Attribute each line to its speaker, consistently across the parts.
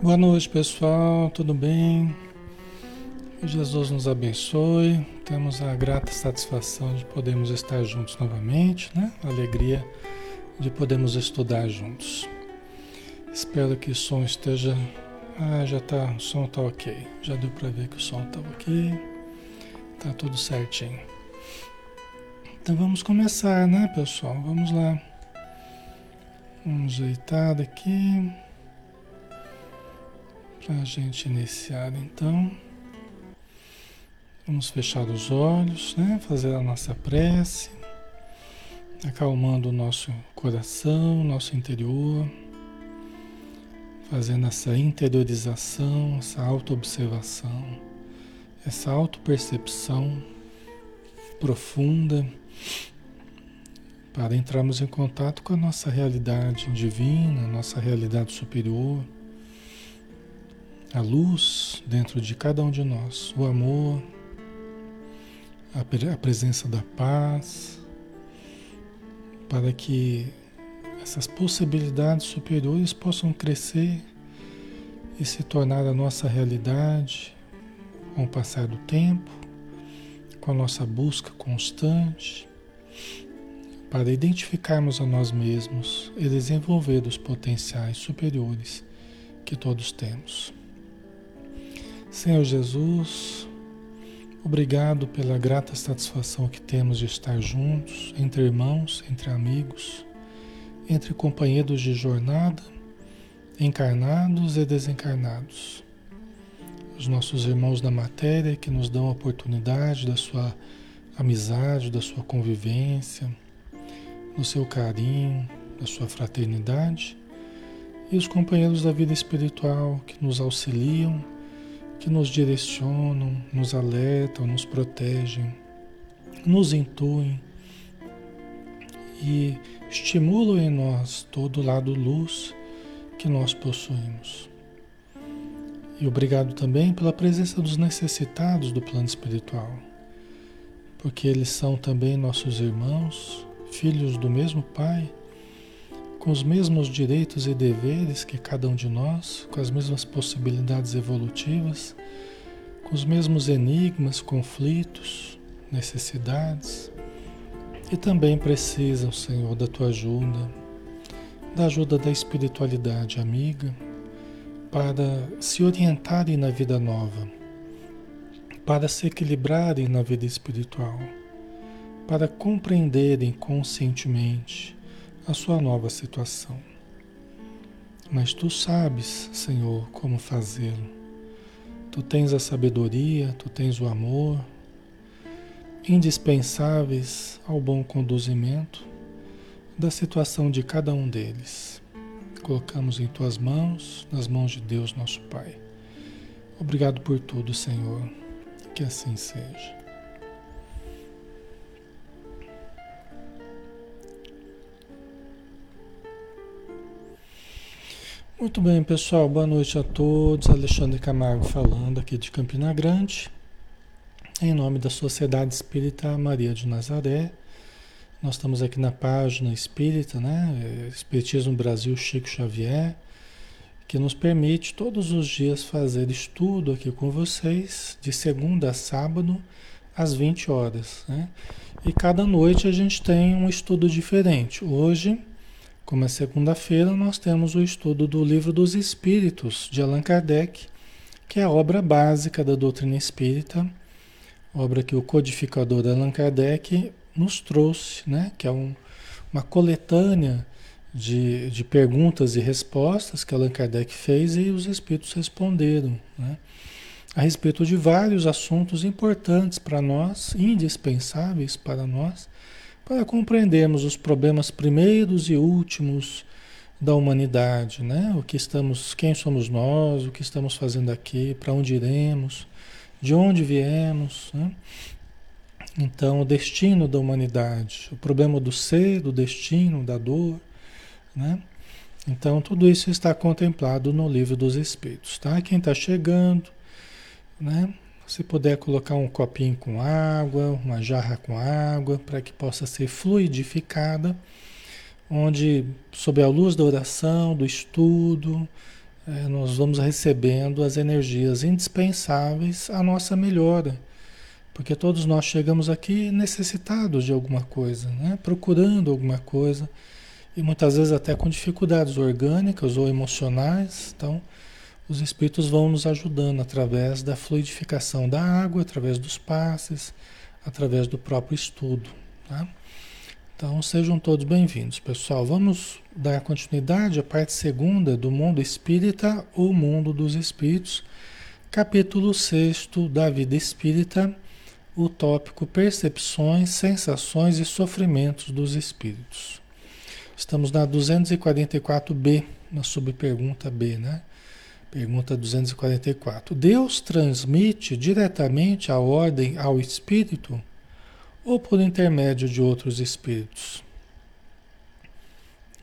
Speaker 1: Boa noite, pessoal. Tudo bem? Que Jesus nos abençoe. Temos a grata satisfação de podermos estar juntos novamente, né? A alegria de podermos estudar juntos. Espero que o som esteja. Ah, já tá. O som tá ok. Já deu para ver que o som tá ok. Tá tudo certinho. Então vamos começar, né, pessoal? Vamos lá. Vamos ajeitar daqui. Para a gente iniciar então. Vamos fechar os olhos, né? Fazer a nossa prece, acalmando o nosso coração, nosso interior, fazendo essa interiorização, essa autoobservação, essa autopercepção profunda para entrarmos em contato com a nossa realidade divina, nossa realidade superior, a luz dentro de cada um de nós, o amor, a, presença da paz, para que essas possibilidades superiores possam crescer e se tornar a nossa realidade com o passar do tempo, com a nossa busca constante para identificarmos a nós mesmos e desenvolver os potenciais superiores que todos temos. Senhor Jesus, obrigado pela grata satisfação que temos de estar juntos, entre irmãos, entre amigos, entre companheiros de jornada, encarnados e desencarnados. Os nossos irmãos da matéria que nos dão a oportunidade da sua amizade, da sua convivência no seu carinho, na sua fraternidade, e os companheiros da vida espiritual que nos auxiliam, que nos direcionam, nos alertam, nos protegem, nos intuem e estimulam em nós todo o lado luz que nós possuímos. E obrigado também pela presença dos necessitados do plano espiritual, porque eles são também nossos irmãos filhos do mesmo Pai, com os mesmos direitos e deveres que cada um de nós, com as mesmas possibilidades evolutivas, com os mesmos enigmas, conflitos, necessidades. E também precisam, Senhor, da tua ajuda, da ajuda da espiritualidade amiga, para se orientarem na vida nova, para se equilibrarem na vida espiritual para compreenderem conscientemente a sua nova situação. Mas tu sabes, Senhor, como fazê-lo. Tu tens a sabedoria, tu tens o amor, indispensáveis ao bom conduzimento da situação de cada um deles. Colocamos em tuas mãos, nas mãos de Deus, nosso Pai. Obrigado por tudo, Senhor. Que assim seja. Muito bem, pessoal. Boa noite a todos. Alexandre Camargo falando aqui de Campina Grande, em nome da Sociedade Espírita Maria de Nazaré. Nós estamos aqui na página Espírita, né? Espiritismo Brasil Chico Xavier, que nos permite todos os dias fazer estudo aqui com vocês, de segunda a sábado, às 20 horas, né? E cada noite a gente tem um estudo diferente. Hoje como é segunda-feira, nós temos o estudo do Livro dos Espíritos, de Allan Kardec, que é a obra básica da doutrina espírita, obra que o codificador Allan Kardec nos trouxe, né? que é um, uma coletânea de, de perguntas e respostas que Allan Kardec fez e os espíritos responderam. Né? a respeito de vários assuntos importantes para nós, indispensáveis para nós, para compreendermos os problemas primeiros e últimos da humanidade, né? O que estamos, quem somos nós, o que estamos fazendo aqui, para onde iremos, de onde viemos, né? Então, o destino da humanidade, o problema do ser, do destino, da dor, né? Então, tudo isso está contemplado no livro dos Espíritos, tá? Quem está chegando, né? Se puder colocar um copinho com água, uma jarra com água, para que possa ser fluidificada, onde, sob a luz da oração, do estudo, é, nós vamos recebendo as energias indispensáveis à nossa melhora. Porque todos nós chegamos aqui necessitados de alguma coisa, né? procurando alguma coisa, e muitas vezes até com dificuldades orgânicas ou emocionais. Então, os espíritos vão nos ajudando através da fluidificação da água, através dos passes, através do próprio estudo. Tá? Então sejam todos bem-vindos, pessoal. Vamos dar continuidade à parte segunda do mundo espírita, o mundo dos espíritos, capítulo 6 da vida espírita, o tópico percepções, sensações e sofrimentos dos espíritos. Estamos na 244B, na subpergunta B, né? Pergunta 244. Deus transmite diretamente a ordem ao espírito ou por intermédio de outros espíritos?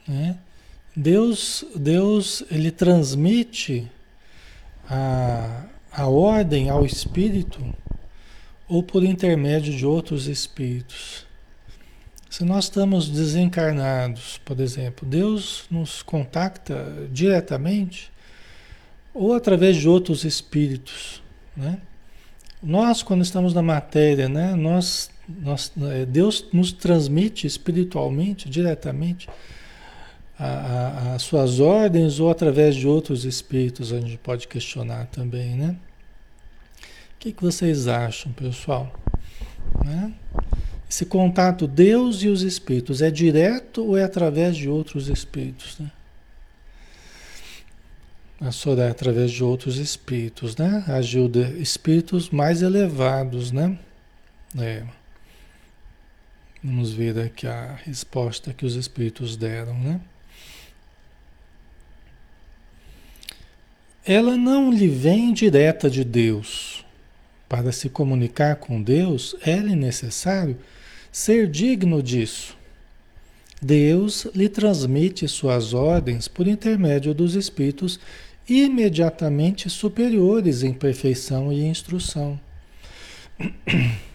Speaker 1: Né? Deus, Deus ele transmite a, a ordem ao espírito ou por intermédio de outros espíritos. Se nós estamos desencarnados, por exemplo, Deus nos contacta diretamente ou através de outros espíritos, né? Nós, quando estamos na matéria, né, nós, nós, é, Deus nos transmite espiritualmente, diretamente, as suas ordens ou através de outros espíritos, a gente pode questionar também, né? O que, que vocês acham, pessoal? Né? Esse contato Deus e os espíritos é direto ou é através de outros espíritos, né? A Soraya através de outros espíritos, né? Agiu de espíritos mais elevados, né? É. Vamos ver aqui a resposta que os espíritos deram, né? Ela não lhe vem direta de Deus. Para se comunicar com Deus, é-lhe necessário ser digno disso. Deus lhe transmite suas ordens por intermédio dos espíritos imediatamente superiores em perfeição e instrução.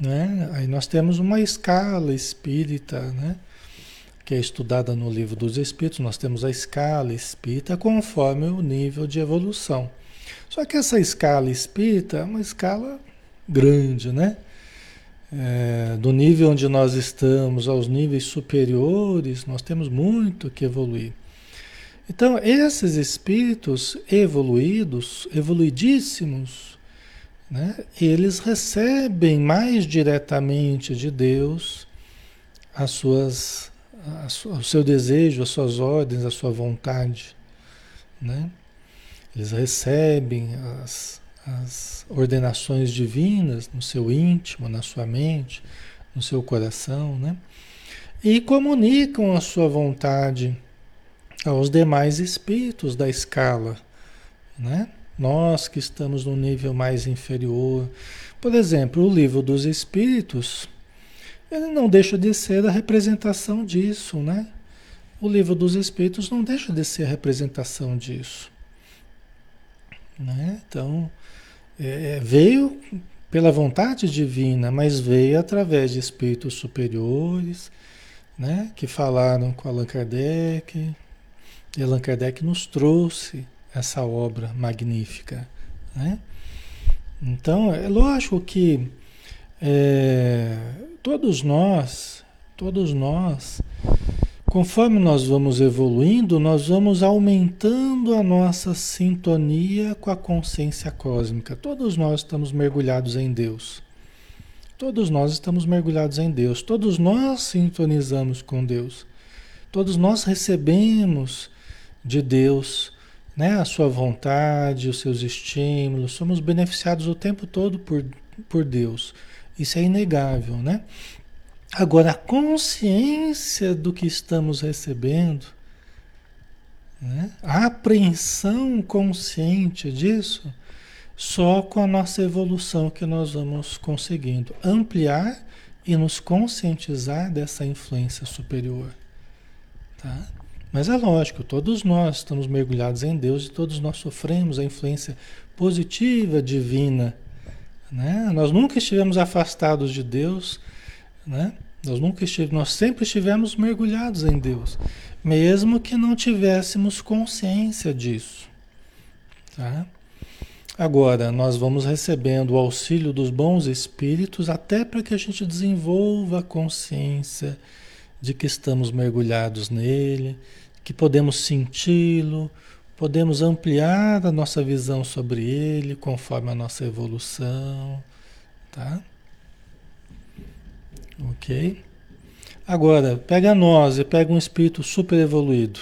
Speaker 1: Né? Aí nós temos uma escala espírita, né? que é estudada no livro dos Espíritos, nós temos a escala espírita conforme o nível de evolução. Só que essa escala espírita é uma escala grande, né? É, do nível onde nós estamos aos níveis superiores, nós temos muito que evoluir. Então, esses espíritos evoluídos, evoluidíssimos, né, eles recebem mais diretamente de Deus as suas, o seu desejo, as suas ordens, a sua vontade. Né? Eles recebem as, as ordenações divinas no seu íntimo, na sua mente, no seu coração, né? e comunicam a sua vontade aos demais espíritos da escala, né? Nós que estamos no nível mais inferior. Por exemplo, o livro dos espíritos, ele não deixa de ser a representação disso, né? O livro dos espíritos não deixa de ser a representação disso. Né? Então, é, é veio pela vontade divina, mas veio através de espíritos superiores, né? que falaram com Allan Kardec, Allan Kardec nos trouxe essa obra magnífica. Né? Então, é lógico que é, todos nós, todos nós, conforme nós vamos evoluindo, nós vamos aumentando a nossa sintonia com a consciência cósmica. Todos nós estamos mergulhados em Deus. Todos nós estamos mergulhados em Deus. Todos nós sintonizamos com Deus. Todos nós recebemos de Deus, né? a sua vontade, os seus estímulos, somos beneficiados o tempo todo por, por Deus. Isso é inegável, né? Agora, a consciência do que estamos recebendo, né? a apreensão consciente disso, só com a nossa evolução que nós vamos conseguindo ampliar e nos conscientizar dessa influência superior. Tá? Mas é lógico, todos nós estamos mergulhados em Deus e todos nós sofremos a influência positiva divina. Né? Nós nunca estivemos afastados de Deus, né? nós nunca estivemos, nós sempre estivemos mergulhados em Deus. mesmo que não tivéssemos consciência disso. Tá? Agora, nós vamos recebendo o auxílio dos bons espíritos até para que a gente desenvolva a consciência de que estamos mergulhados nele, que podemos senti-lo, podemos ampliar a nossa visão sobre ele conforme a nossa evolução, tá? Ok? Agora, pega nós e pega um espírito super evoluído.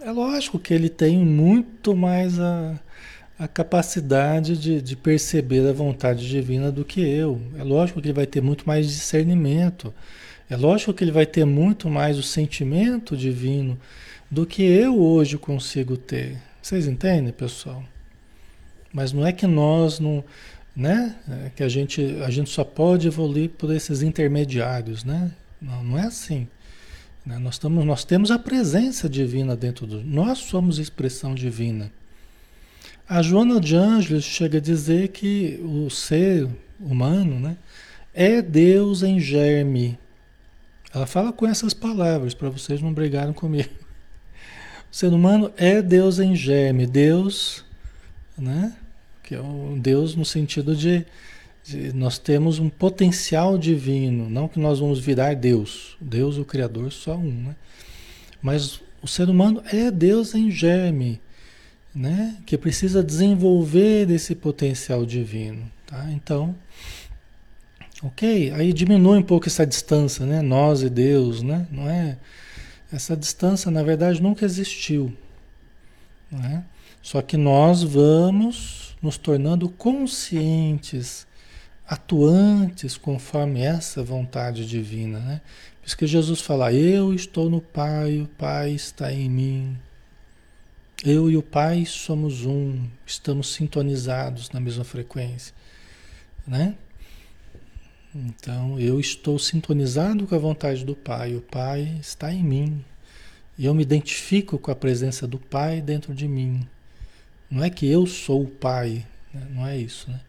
Speaker 1: É lógico que ele tem muito mais a, a capacidade de, de perceber a vontade divina do que eu. É lógico que ele vai ter muito mais discernimento. É lógico que ele vai ter muito mais o sentimento divino do que eu hoje consigo ter. Vocês entendem, pessoal? Mas não é que nós não, né? É que a gente, a gente só pode evoluir por esses intermediários, né? Não, não é assim. Né? Nós, estamos, nós temos a presença divina dentro do. Nós somos expressão divina. A Joana de Ângeles chega a dizer que o ser humano, né? É Deus em germe. Ela fala com essas palavras, para vocês não brigarem comigo. O ser humano é Deus em germe. Deus, né? Que é um Deus no sentido de, de, nós temos um potencial divino, não que nós vamos virar Deus. Deus, o Criador, só um, né? Mas o ser humano é Deus em germe, né? Que precisa desenvolver esse potencial divino, tá? Então, Ok, aí diminui um pouco essa distância, né? Nós e Deus, né? Não é? Essa distância, na verdade, nunca existiu. Né? Só que nós vamos nos tornando conscientes, atuantes conforme essa vontade divina, né? Por isso que Jesus fala: Eu estou no Pai, o Pai está em mim. Eu e o Pai somos um, estamos sintonizados na mesma frequência, né? Então eu estou sintonizado com a vontade do Pai, o Pai está em mim. E eu me identifico com a presença do Pai dentro de mim. Não é que eu sou o Pai, né? não é isso, né?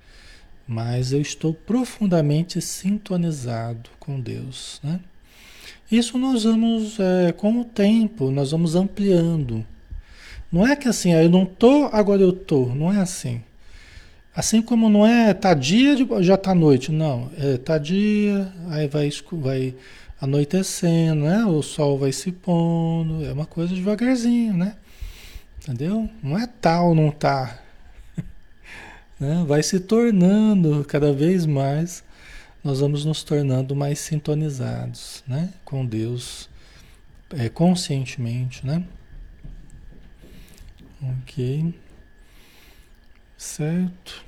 Speaker 1: Mas eu estou profundamente sintonizado com Deus, né? Isso nós vamos, é, com o tempo, nós vamos ampliando. Não é que assim, ah, eu não tô, agora eu tô. Não é assim. Assim como não é tá dia, já tá noite, não. É tá dia, aí vai, vai anoitecendo, né? O sol vai se pondo, é uma coisa devagarzinho, né? Entendeu? Não é tal, não tá. né? Vai se tornando cada vez mais, nós vamos nos tornando mais sintonizados, né? Com Deus, é, conscientemente, né? Ok. Certo?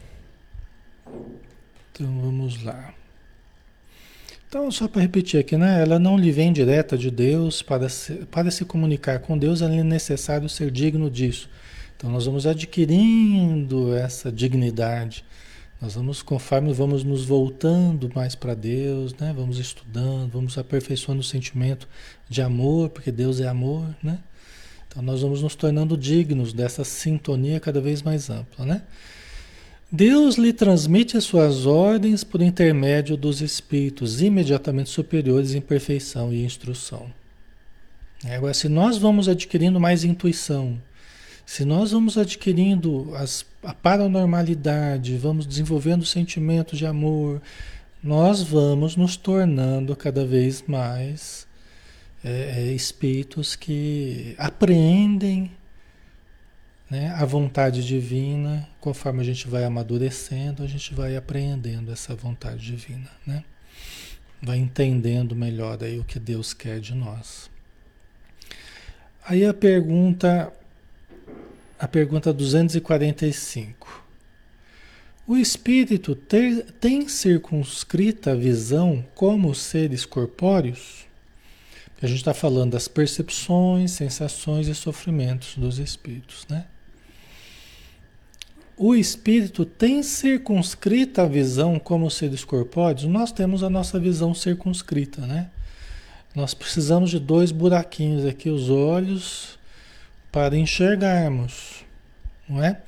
Speaker 1: Então vamos lá. Então, só para repetir aqui, né? Ela não lhe vem direta de Deus para se, para se comunicar com Deus, é necessário ser digno disso. Então, nós vamos adquirindo essa dignidade. Nós vamos, conforme vamos nos voltando mais para Deus, né? Vamos estudando, vamos aperfeiçoando o sentimento de amor, porque Deus é amor, né? Então nós vamos nos tornando dignos dessa sintonia cada vez mais ampla, né? Deus lhe transmite as suas ordens por intermédio dos espíritos imediatamente superiores em perfeição e instrução. Agora, se nós vamos adquirindo mais intuição, se nós vamos adquirindo as, a paranormalidade, vamos desenvolvendo sentimentos de amor, nós vamos nos tornando cada vez mais é, é, espíritos que apreendem né, a vontade divina, conforme a gente vai amadurecendo, a gente vai apreendendo essa vontade divina, né? Vai entendendo melhor aí o que Deus quer de nós. Aí a pergunta, a pergunta 245. O espírito ter, tem circunscrita a visão como seres corpóreos? A gente está falando das percepções, sensações e sofrimentos dos espíritos, né? O espírito tem circunscrita a visão como seres corpóreos? Nós temos a nossa visão circunscrita, né? Nós precisamos de dois buraquinhos aqui, os olhos, para enxergarmos, não é?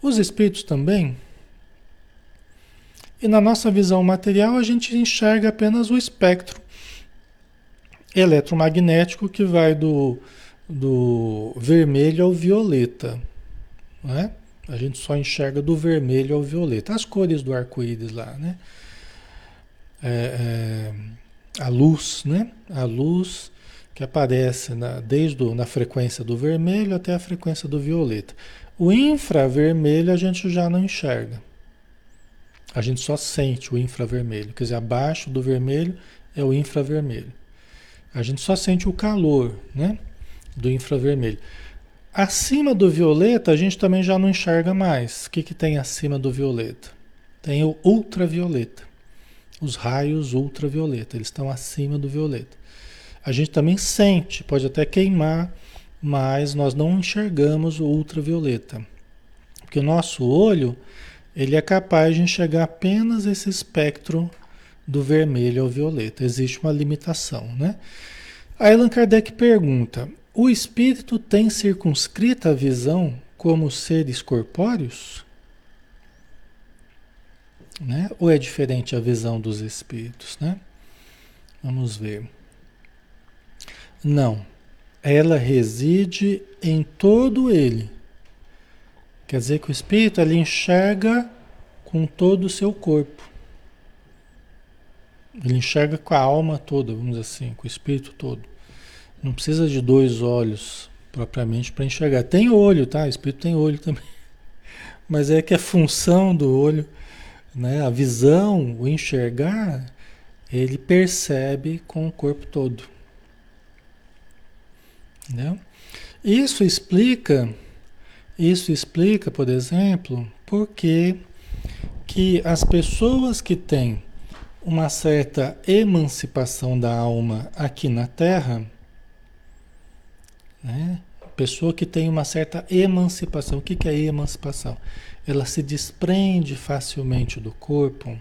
Speaker 1: Os espíritos também. E na nossa visão material a gente enxerga apenas o espectro eletromagnético que vai do, do vermelho ao violeta. Né? A gente só enxerga do vermelho ao violeta. As cores do arco-íris lá, né? É, é, a luz, né? A luz que aparece na, desde do, na frequência do vermelho até a frequência do violeta. O infravermelho a gente já não enxerga. A gente só sente o infravermelho. Quer dizer, abaixo do vermelho é o infravermelho. A gente só sente o calor né, do infravermelho. Acima do violeta, a gente também já não enxerga mais. O que, que tem acima do violeta? Tem o ultravioleta. Os raios ultravioleta, eles estão acima do violeta. A gente também sente, pode até queimar, mas nós não enxergamos o ultravioleta. Porque o nosso olho, ele é capaz de enxergar apenas esse espectro do vermelho ao violeta. Existe uma limitação, né? Aí Allan Kardec pergunta: o espírito tem circunscrita a visão como seres corpóreos? Né? Ou é diferente a visão dos espíritos, né? Vamos ver. Não. Ela reside em todo ele. Quer dizer que o espírito ele enxerga com todo o seu corpo. Ele enxerga com a alma toda, vamos assim, com o espírito todo. Não precisa de dois olhos propriamente para enxergar. Tem olho, tá? O espírito tem olho também. Mas é que a função do olho, né, a visão, o enxergar, ele percebe com o corpo todo. Entendeu? Isso explica, isso explica, por exemplo, por que as pessoas que têm uma certa emancipação da alma aqui na Terra, né? Pessoa que tem uma certa emancipação. O que, que é emancipação? Ela se desprende facilmente do corpo,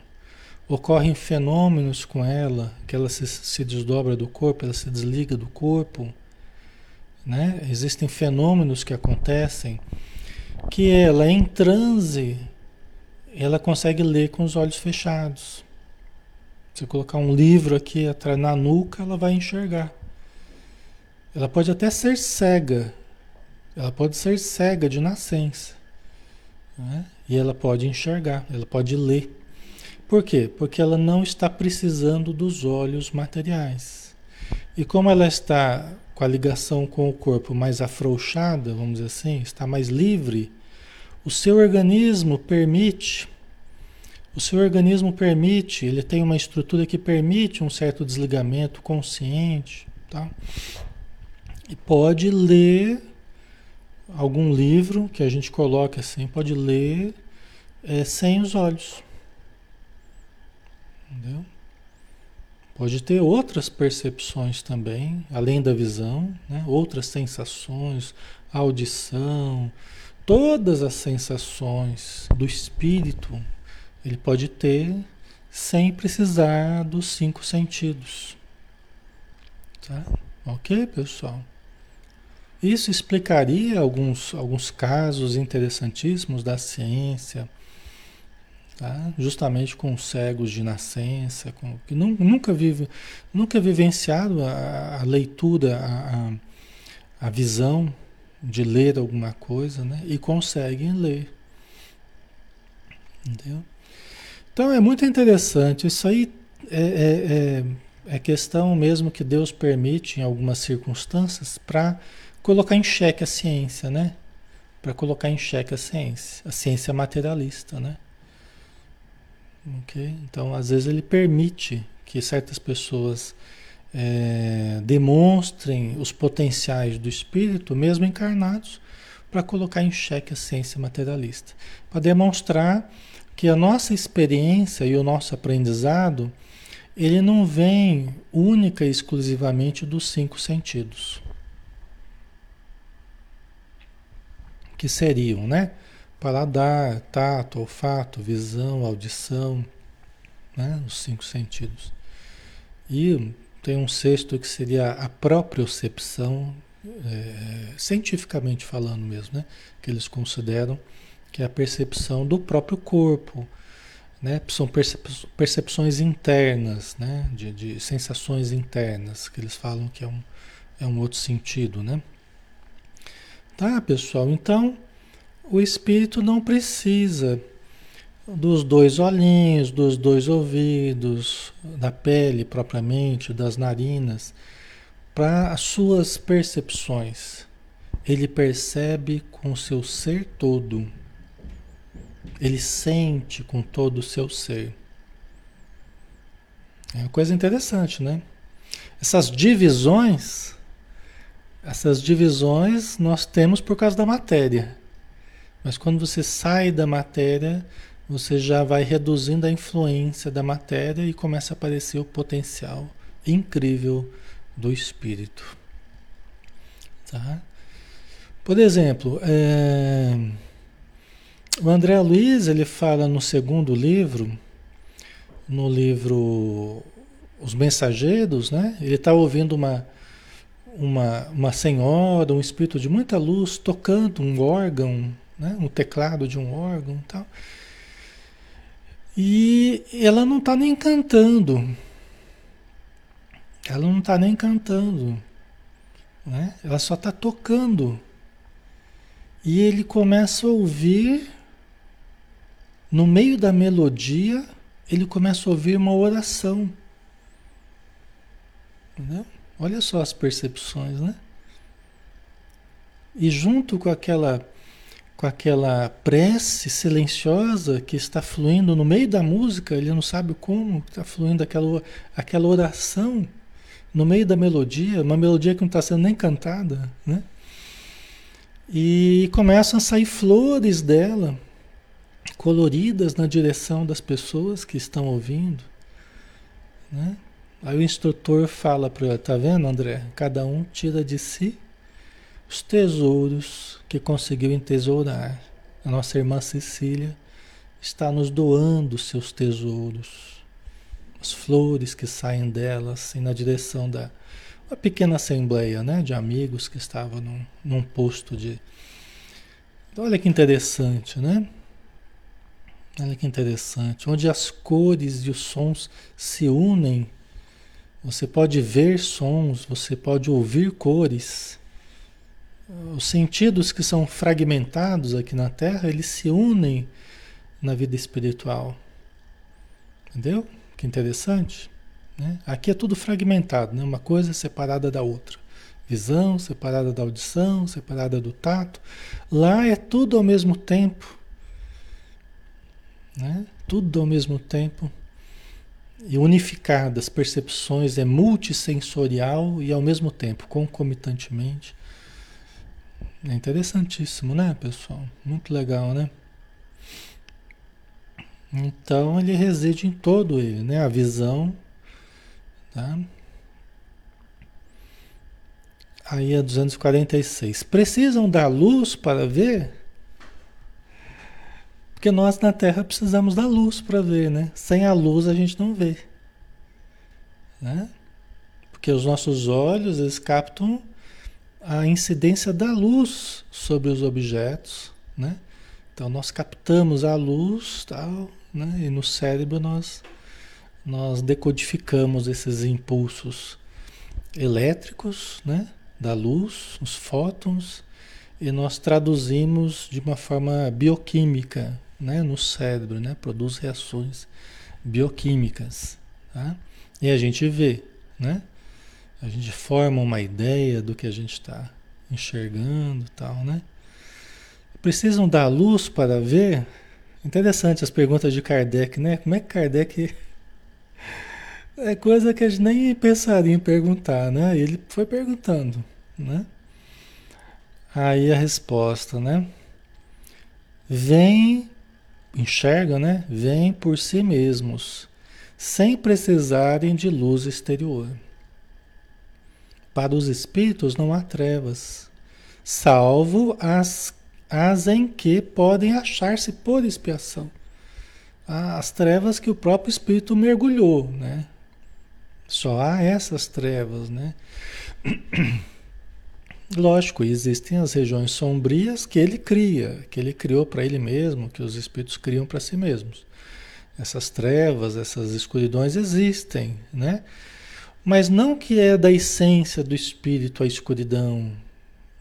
Speaker 1: ocorrem fenômenos com ela, que ela se, se desdobra do corpo, ela se desliga do corpo. Né? Existem fenômenos que acontecem que ela, em transe, ela consegue ler com os olhos fechados. Se colocar um livro aqui atrás na nuca, ela vai enxergar. Ela pode até ser cega. Ela pode ser cega de nascença. Né? E ela pode enxergar, ela pode ler. Por quê? Porque ela não está precisando dos olhos materiais. E como ela está com a ligação com o corpo mais afrouxada, vamos dizer assim, está mais livre, o seu organismo permite, o seu organismo permite, ele tem uma estrutura que permite um certo desligamento consciente, tá? E pode ler algum livro que a gente coloca assim, pode ler é, sem os olhos. Entendeu? Pode ter outras percepções também, além da visão, né? outras sensações, audição, todas as sensações do espírito ele pode ter sem precisar dos cinco sentidos. Tá? Ok, pessoal? Isso explicaria alguns, alguns casos interessantíssimos da ciência, tá? justamente com cegos de nascença, com, que nunca, vive, nunca vivenciado a, a leitura, a, a, visão de ler alguma coisa, né? e conseguem ler. Entendeu? Então é muito interessante. Isso aí é, é, é, é questão mesmo que Deus permite em algumas circunstâncias para colocar em xeque a ciência, né? Para colocar em xeque a ciência, a ciência materialista, né? Ok? Então, às vezes ele permite que certas pessoas é, demonstrem os potenciais do espírito, mesmo encarnados, para colocar em xeque a ciência materialista, para demonstrar que a nossa experiência e o nosso aprendizado ele não vem única e exclusivamente dos cinco sentidos. que seriam, né? Paladar, tato, olfato, visão, audição, né? Os cinco sentidos. E tem um sexto que seria a propriocepção, é, cientificamente falando mesmo, né? Que eles consideram que é a percepção do próprio corpo, né? São percepções internas, né? De, de, sensações internas, que eles falam que é um, é um outro sentido, né? Tá, pessoal? Então, o espírito não precisa dos dois olhinhos, dos dois ouvidos, da pele propriamente, das narinas, para as suas percepções. Ele percebe com o seu ser todo. Ele sente com todo o seu ser. É uma coisa interessante, né? Essas divisões, essas divisões nós temos por causa da matéria. Mas quando você sai da matéria, você já vai reduzindo a influência da matéria e começa a aparecer o potencial incrível do espírito. Tá? Por exemplo, é... o André Luiz ele fala no segundo livro, no livro Os Mensageiros, né? ele está ouvindo uma, uma, uma senhora, um espírito de muita luz, tocando um órgão, né? um teclado de um órgão e tal. E ela não está nem cantando. Ela não está nem cantando. Né? Ela só está tocando. E ele começa a ouvir, no meio da melodia, ele começa a ouvir uma oração. Entendeu? Olha só as percepções, né? E junto com aquela com aquela prece silenciosa que está fluindo no meio da música, ele não sabe como está fluindo aquela, aquela oração no meio da melodia, uma melodia que não está sendo nem cantada, né? E começam a sair flores dela, coloridas na direção das pessoas que estão ouvindo, né? Aí o instrutor fala para ela, tá vendo, André? Cada um tira de si os tesouros que conseguiu entesourar. A nossa irmã Cecília está nos doando seus tesouros, as flores que saem dela, assim, na direção da uma pequena assembleia né, de amigos que estavam num, num posto de. Olha que interessante, né? Olha que interessante. Onde as cores e os sons se unem. Você pode ver sons, você pode ouvir cores os sentidos que são fragmentados aqui na Terra, eles se unem na vida espiritual. Entendeu? Que interessante. Né? Aqui é tudo fragmentado, né? uma coisa separada da outra. Visão separada da audição, separada do tato. Lá é tudo ao mesmo tempo. Né? Tudo ao mesmo tempo. E unificado, as percepções é multissensorial e ao mesmo tempo, concomitantemente é interessantíssimo, né, pessoal? Muito legal, né? Então ele reside em todo ele, né? A visão, tá? Aí é 246. Precisam da luz para ver? Porque nós na Terra precisamos da luz para ver, né? Sem a luz a gente não vê. Né? Porque os nossos olhos, eles captam a incidência da luz sobre os objetos, né? Então nós captamos a luz, tal, né? E no cérebro nós nós decodificamos esses impulsos elétricos, né? Da luz, os fótons, e nós traduzimos de uma forma bioquímica, né? No cérebro, né? Produz reações bioquímicas, tá? E a gente vê, né? A gente forma uma ideia do que a gente está enxergando tal, né? Precisam dar luz para ver? Interessante as perguntas de Kardec, né? Como é que Kardec. É coisa que a gente nem pensaria em perguntar, né? Ele foi perguntando, né? Aí a resposta, né? Vem, enxerga, né? Vem por si mesmos, sem precisarem de luz exterior. Para os espíritos não há trevas, salvo as, as em que podem achar-se por expiação. As trevas que o próprio espírito mergulhou, né? Só há essas trevas, né? Lógico, existem as regiões sombrias que ele cria, que ele criou para ele mesmo, que os espíritos criam para si mesmos. Essas trevas, essas escuridões existem, né? Mas não que é da essência do espírito a escuridão,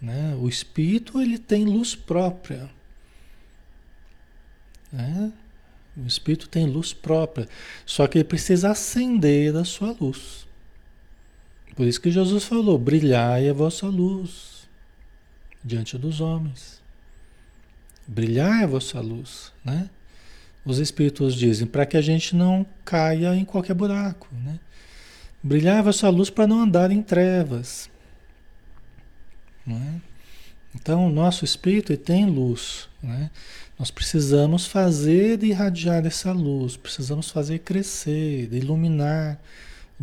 Speaker 1: né? O espírito ele tem luz própria, né? O espírito tem luz própria, só que ele precisa acender a sua luz. Por isso que Jesus falou: brilhai a vossa luz diante dos homens. Brilhai a vossa luz, né? Os espíritos dizem para que a gente não caia em qualquer buraco, né? Brilhai a vossa luz para não andar em trevas. Não é? Então, o nosso espírito tem luz, né? Nós precisamos fazer irradiar essa luz, precisamos fazer crescer, iluminar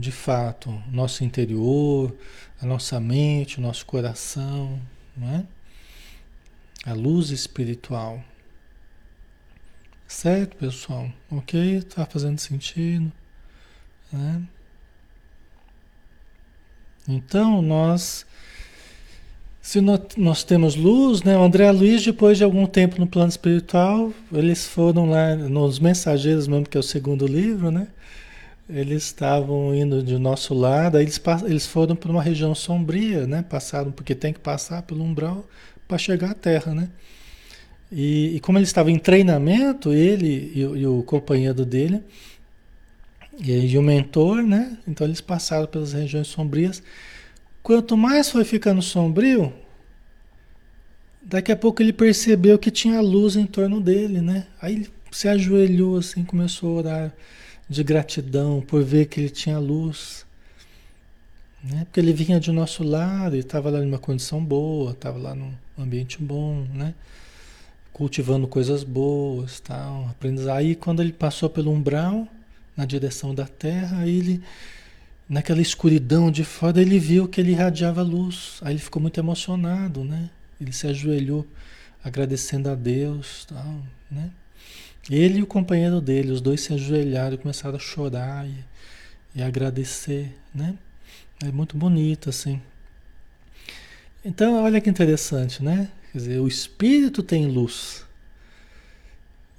Speaker 1: de fato nosso interior, a nossa mente, o nosso coração, não é? A luz espiritual. Certo, pessoal? Ok? Está fazendo sentido? Né? Então, nós se nós temos luz, né? O André Luiz, depois de algum tempo no plano espiritual, eles foram lá nos Mensageiros mesmo, que é o segundo livro, né? Eles estavam indo de nosso lado, aí eles, eles foram para uma região sombria, né? Passaram, porque tem que passar pelo umbral para chegar à Terra, né? E, e, como ele estava em treinamento, ele e, e o companheiro dele, e, e o mentor, né? Então eles passaram pelas regiões sombrias. Quanto mais foi ficando sombrio, daqui a pouco ele percebeu que tinha luz em torno dele, né? Aí ele se ajoelhou assim, começou a orar de gratidão por ver que ele tinha luz. Né? Porque ele vinha de nosso lado e estava lá numa condição boa, estava lá num ambiente bom, né? Cultivando coisas boas, tal. Aí quando ele passou pelo umbral, na direção da terra, aí ele naquela escuridão de fora, ele viu que ele irradiava luz. Aí ele ficou muito emocionado, né? Ele se ajoelhou agradecendo a Deus, tal, né? Ele e o companheiro dele, os dois se ajoelharam e começaram a chorar e, e agradecer, né? É muito bonito assim. Então, olha que interessante, né? Quer dizer, o espírito tem luz.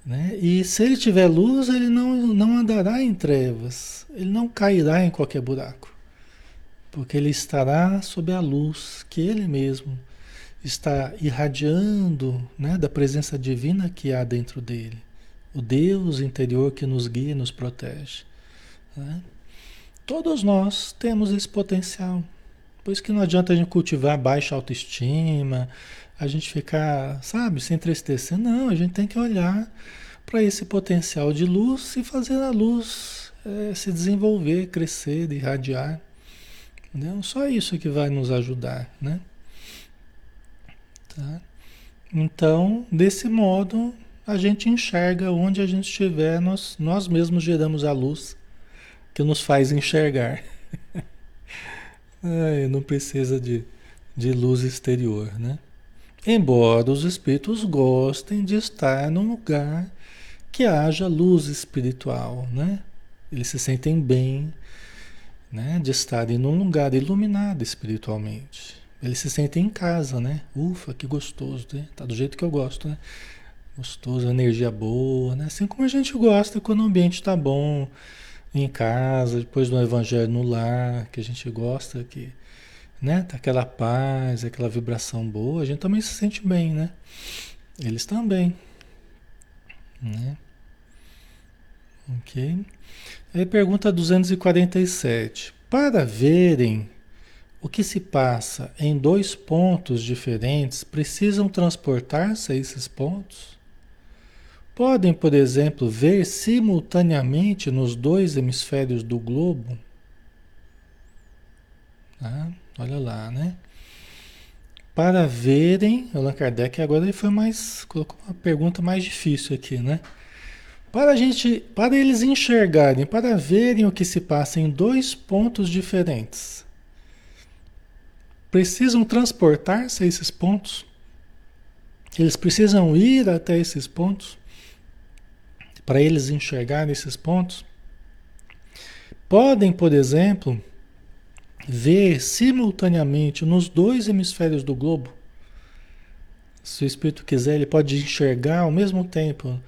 Speaker 1: Né? E se ele tiver luz, ele não, não andará em trevas, ele não cairá em qualquer buraco, porque ele estará sob a luz que ele mesmo está irradiando né, da presença divina que há dentro dele, o Deus interior que nos guia e nos protege. Né? Todos nós temos esse potencial. Por isso que não adianta a gente cultivar baixa autoestima, a gente ficar, sabe, se entristecer. Não, a gente tem que olhar para esse potencial de luz e fazer a luz é, se desenvolver, crescer, irradiar. Entendeu? Só isso que vai nos ajudar, né? Tá? Então, desse modo, a gente enxerga onde a gente estiver, nós, nós mesmos geramos a luz que nos faz enxergar. Ai, não precisa de, de luz exterior, né? Embora os espíritos gostem de estar num lugar que haja luz espiritual, né? Eles se sentem bem, né? De estarem num lugar iluminado espiritualmente. Eles se sentem em casa, né? Ufa, que gostoso, né? Tá do jeito que eu gosto, né? Gostoso, energia boa, né? Assim como a gente gosta quando o ambiente tá bom em casa, depois do evangelho no lar, que a gente gosta que né? Tá aquela paz, aquela vibração boa, a gente também se sente bem, né? Eles também, né? Ok? Aí pergunta 247. Para verem o que se passa em dois pontos diferentes, precisam transportar-se a esses pontos? Podem, por exemplo, ver simultaneamente nos dois hemisférios do globo? Tá? Olha lá, né? Para verem, Allan Kardec agora ele foi mais, colocou uma pergunta mais difícil aqui, né? Para a gente, para eles enxergarem, para verem o que se passa em dois pontos diferentes, precisam transportar-se a esses pontos? Eles precisam ir até esses pontos para eles enxergarem esses pontos? Podem, por exemplo, ver simultaneamente nos dois hemisférios do globo. Se o espírito quiser, ele pode enxergar ao mesmo tempo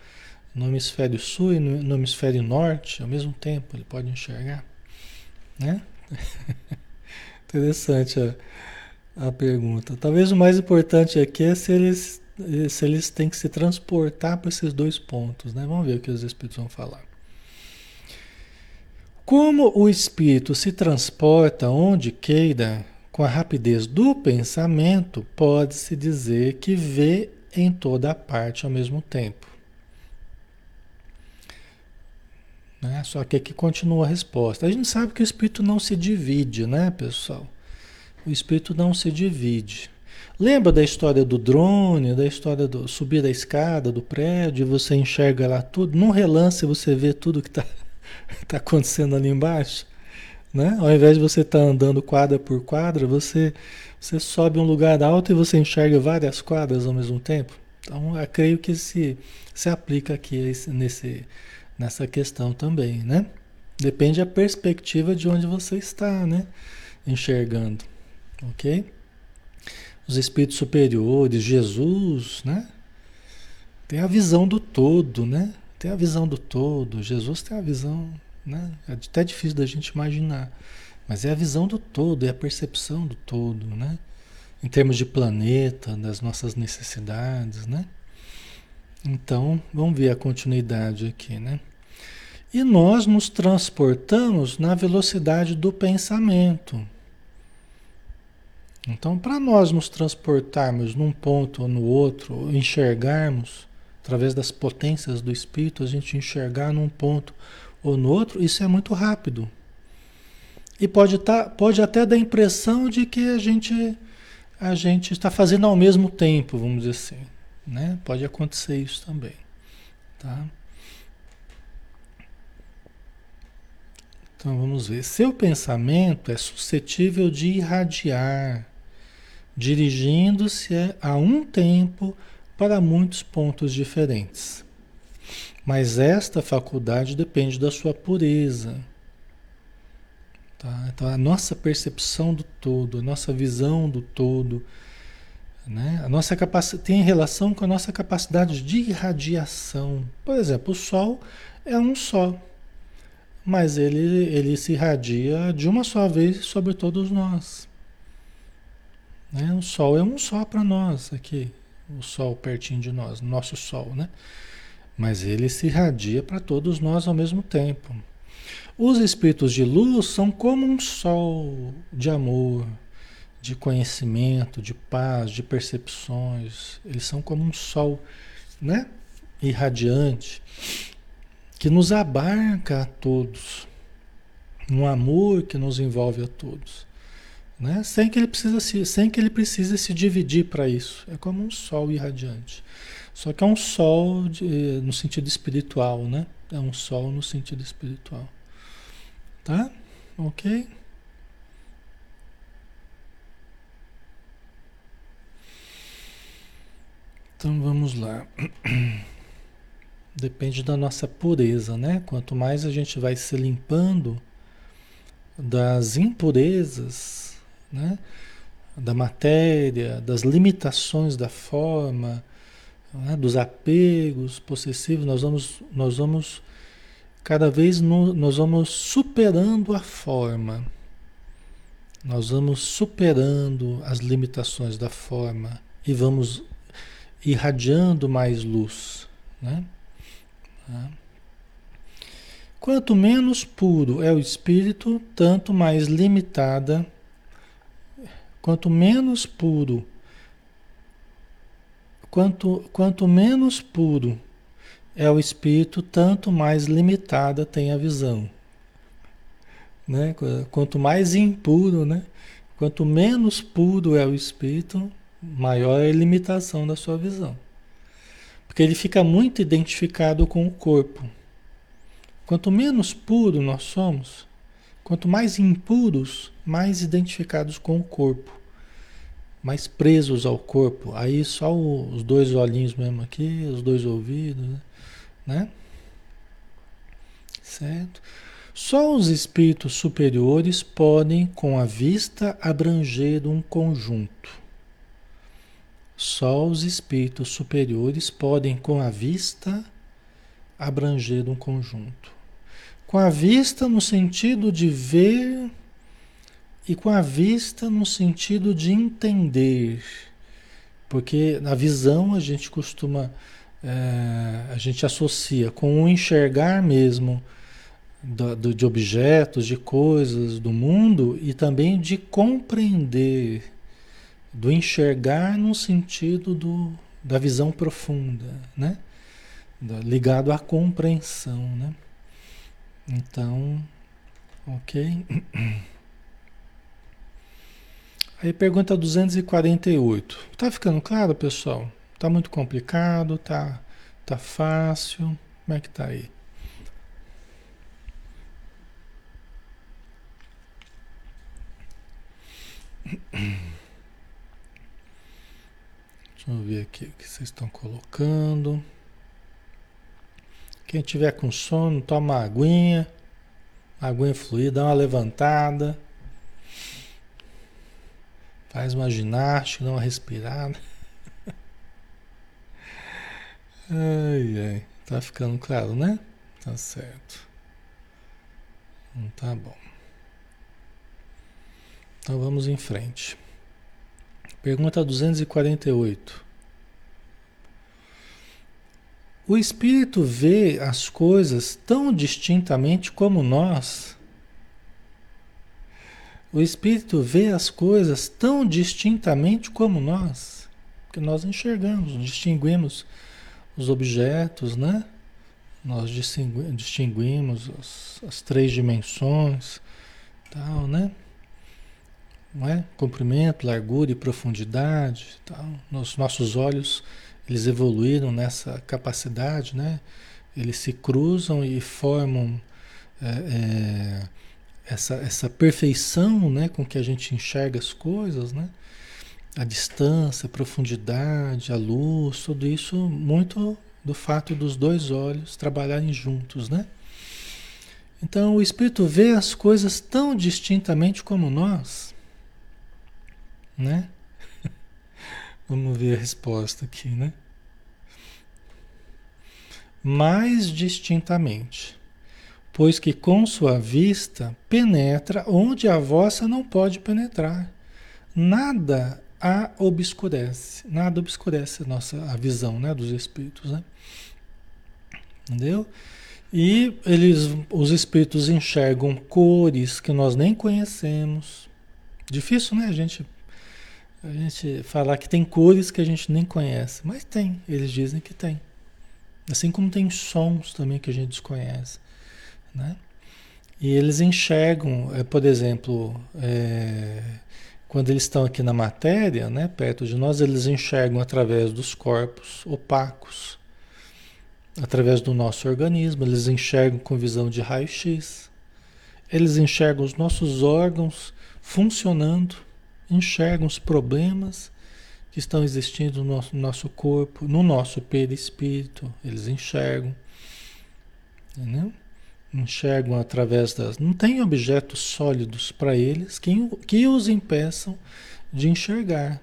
Speaker 1: no hemisfério sul e no, hemisfério norte ao mesmo tempo, ele pode enxergar, né? Interessante a, a pergunta. Talvez o mais importante aqui é se eles, se eles têm que se transportar para esses dois pontos, né? Vamos ver o que os espíritos vão falar. Como o espírito se transporta onde queira com a rapidez do pensamento, pode-se dizer que vê em toda parte ao mesmo tempo. Né? Só que aqui continua a resposta. A gente sabe que o espírito não se divide, né, pessoal? O espírito não se divide. Lembra da história do drone, da história do subir da escada do prédio, você enxerga lá tudo, num relance você vê tudo que está está acontecendo ali embaixo. Né? Ao invés de você estar tá andando quadra por quadra, você, você sobe um lugar alto e você enxerga várias quadras ao mesmo tempo. Então, eu creio que se, se aplica aqui nesse, nessa questão também, né? Depende da perspectiva de onde você está, né? Enxergando, ok? Os espíritos superiores, Jesus, né? Tem a visão do todo, né? tem a visão do todo, Jesus tem a visão, né? É até difícil da gente imaginar, mas é a visão do todo, é a percepção do todo, né? Em termos de planeta, das nossas necessidades, né? Então, vamos ver a continuidade aqui, né? E nós nos transportamos na velocidade do pensamento. Então, para nós nos transportarmos num ponto ou no outro, enxergarmos, através das potências do espírito, a gente enxergar num ponto ou no outro, isso é muito rápido. E pode, tá, pode até dar a impressão de que a gente, a gente está fazendo ao mesmo tempo, vamos dizer assim. Né? Pode acontecer isso também. Tá? Então vamos ver. Seu pensamento é suscetível de irradiar, dirigindo-se a um tempo para muitos pontos diferentes. Mas esta faculdade depende da sua pureza. Tá? Então, a nossa percepção do todo, a nossa visão do todo, né? a nossa tem relação com a nossa capacidade de irradiação. Por exemplo, o Sol é um só, mas ele, ele se irradia de uma só vez sobre todos nós. Né? O Sol é um só para nós aqui o Sol pertinho de nós, nosso Sol, né? Mas ele se irradia para todos nós ao mesmo tempo. Os espíritos de luz são como um sol de amor, de conhecimento, de paz, de percepções. Eles são como um sol, né? Irradiante, que nos abarca a todos. Um amor que nos envolve a todos né? sem, que ele precisa se, sem que ele precise se dividir para isso. É como um sol irradiante. Só que é um sol de, no sentido espiritual, né? É um sol no sentido espiritual. Tá? Ok? Então vamos lá. Depende da nossa pureza, né? Quanto mais a gente vai se limpando das impurezas, né? da matéria, das limitações da forma, né? dos apegos possessivos, nós vamos, nós vamos cada vez no, nós vamos superando a forma, nós vamos superando as limitações da forma e vamos irradiando mais luz, né? Tá? Quanto menos puro é o espírito, tanto mais limitada Quanto menos puro, quanto, quanto menos puro é o espírito, tanto mais limitada tem a visão. Né? Quanto mais impuro, né? quanto menos puro é o espírito, maior é a limitação da sua visão. Porque ele fica muito identificado com o corpo. Quanto menos puro nós somos, quanto mais impuros, mais identificados com o corpo, mais presos ao corpo. Aí só os dois olhinhos mesmo aqui, os dois ouvidos, né? Certo? Só os espíritos superiores podem, com a vista, abranger um conjunto. Só os espíritos superiores podem, com a vista, abranger um conjunto. Com a vista no sentido de ver e com a vista no sentido de entender. Porque na visão a gente costuma, é, a gente associa com o enxergar mesmo do, do, de objetos, de coisas do mundo e também de compreender, do enxergar no sentido do, da visão profunda, né? ligado à compreensão, né? Então, ok. Aí pergunta 248. Tá ficando claro, pessoal? Tá muito complicado? Tá, tá fácil? Como é que tá aí? Deixa eu ver aqui o que vocês estão colocando. Quem tiver com sono, toma uma aguinha, aguinha fluida, dá uma levantada, faz uma ginástica, dá uma respirada. Ai, ai, tá ficando claro, né? Tá certo. Então tá bom. Então vamos em frente. Pergunta 248. O espírito vê as coisas tão distintamente como nós. O espírito vê as coisas tão distintamente como nós, que nós enxergamos, distinguimos os objetos, né? Nós distinguimos as, as três dimensões, tal, né? Não é? Comprimento, largura e profundidade, tal. Nos nossos olhos eles evoluíram nessa capacidade, né? Eles se cruzam e formam é, é, essa, essa perfeição, né? Com que a gente enxerga as coisas, né? A distância, a profundidade, a luz, tudo isso muito do fato dos dois olhos trabalharem juntos, né? Então o espírito vê as coisas tão distintamente como nós, né? Vamos ver a resposta aqui, né? Mais distintamente, pois que com sua vista penetra onde a vossa não pode penetrar. Nada a obscurece, nada obscurece a nossa a visão, né, dos espíritos, né? Entendeu? E eles, os espíritos enxergam cores que nós nem conhecemos. Difícil, né, a gente a gente falar que tem cores que a gente nem conhece, mas tem, eles dizem que tem. Assim como tem sons também que a gente desconhece, né? E eles enxergam, é, por exemplo, é, quando eles estão aqui na matéria, né, perto de nós, eles enxergam através dos corpos opacos, através do nosso organismo, eles enxergam com visão de raio-x, eles enxergam os nossos órgãos funcionando enxergam os problemas que estão existindo no nosso, no nosso corpo, no nosso perispírito, eles enxergam. Entendeu? Enxergam através das. Não tem objetos sólidos para eles que, que os impeçam de enxergar.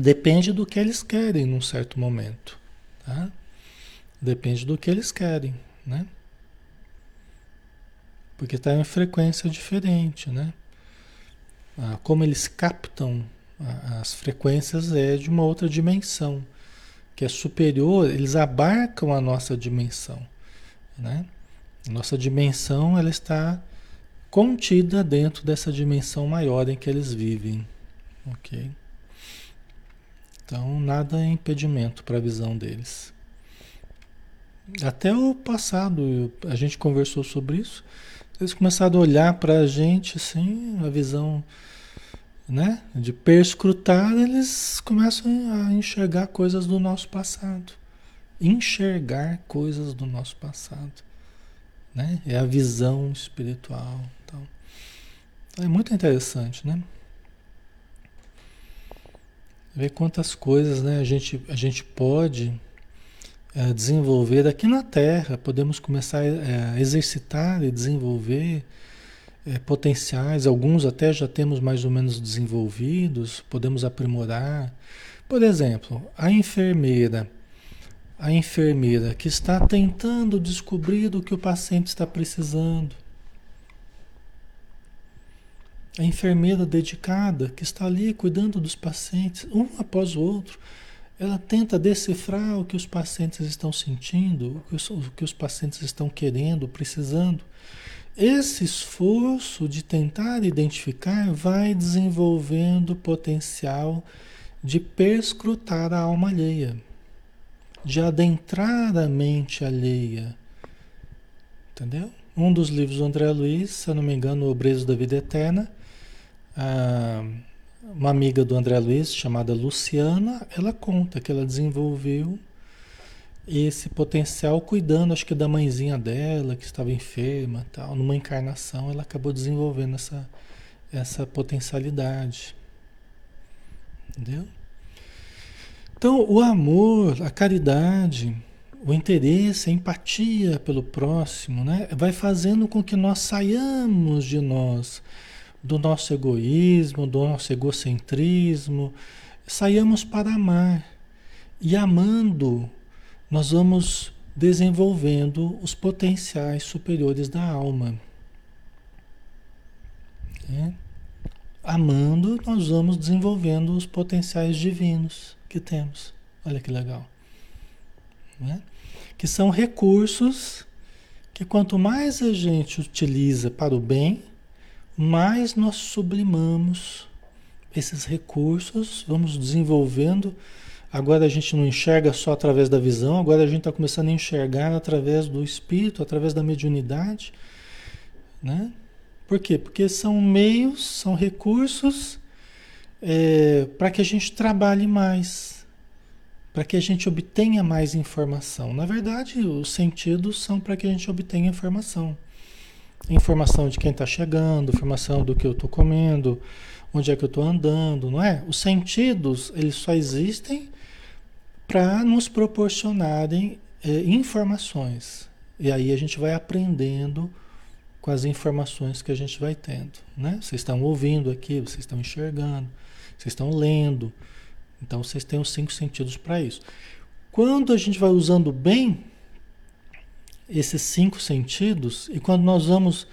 Speaker 1: Depende do que eles querem num certo momento. Tá? Depende do que eles querem, né? Porque está em frequência diferente, né? Ah, como eles captam as frequências é de uma outra dimensão, que é superior, eles abarcam a nossa dimensão. Né? Nossa dimensão ela está contida dentro dessa dimensão maior em que eles vivem. Ok? Então, nada é impedimento para a visão deles. Até o passado, a gente conversou sobre isso. Eles começaram a olhar para a gente assim, a visão né, de perscrutar, eles começam a enxergar coisas do nosso passado. Enxergar coisas do nosso passado. Né? É a visão espiritual. Então, é muito interessante, né? Ver quantas coisas né, a, gente, a gente pode é, desenvolver aqui na Terra. Podemos começar é, a exercitar e desenvolver é, potenciais, alguns até já temos mais ou menos desenvolvidos, podemos aprimorar. Por exemplo, a enfermeira, a enfermeira que está tentando descobrir o que o paciente está precisando. A enfermeira dedicada que está ali cuidando dos pacientes, um após o outro, ela tenta decifrar o que os pacientes estão sentindo, o que os, o que os pacientes estão querendo, precisando. Esse esforço de tentar identificar vai desenvolvendo potencial de perscrutar a alma alheia de adentrar a mente alheia. Entendeu? Um dos livros do André Luiz, se eu não me engano, O Brezo da Vida Eterna, uma amiga do André Luiz, chamada Luciana, ela conta que ela desenvolveu esse potencial cuidando, acho que da mãezinha dela, que estava enferma, tal, numa encarnação, ela acabou desenvolvendo essa, essa potencialidade. Entendeu? Então, o amor, a caridade, o interesse, a empatia pelo próximo, né, vai fazendo com que nós saiamos de nós, do nosso egoísmo, do nosso egocentrismo, saiamos para amar. E amando, nós vamos desenvolvendo os potenciais superiores da alma. É? Amando, nós vamos desenvolvendo os potenciais divinos que temos. Olha que legal. Né? Que são recursos que quanto mais a gente utiliza para o bem, mais nós sublimamos esses recursos, vamos desenvolvendo. Agora a gente não enxerga só através da visão, agora a gente está começando a enxergar através do espírito, através da mediunidade. Né? Por quê? Porque são meios, são recursos é, para que a gente trabalhe mais, para que a gente obtenha mais informação. Na verdade, os sentidos são para que a gente obtenha informação. Informação de quem está chegando, informação do que eu estou comendo, onde é que eu estou andando, não é? Os sentidos, eles só existem para nos proporcionarem é, informações. E aí a gente vai aprendendo com as informações que a gente vai tendo, né? Vocês estão ouvindo aqui, vocês estão enxergando, vocês estão lendo. Então vocês têm os cinco sentidos para isso. Quando a gente vai usando bem esses cinco sentidos e quando nós vamos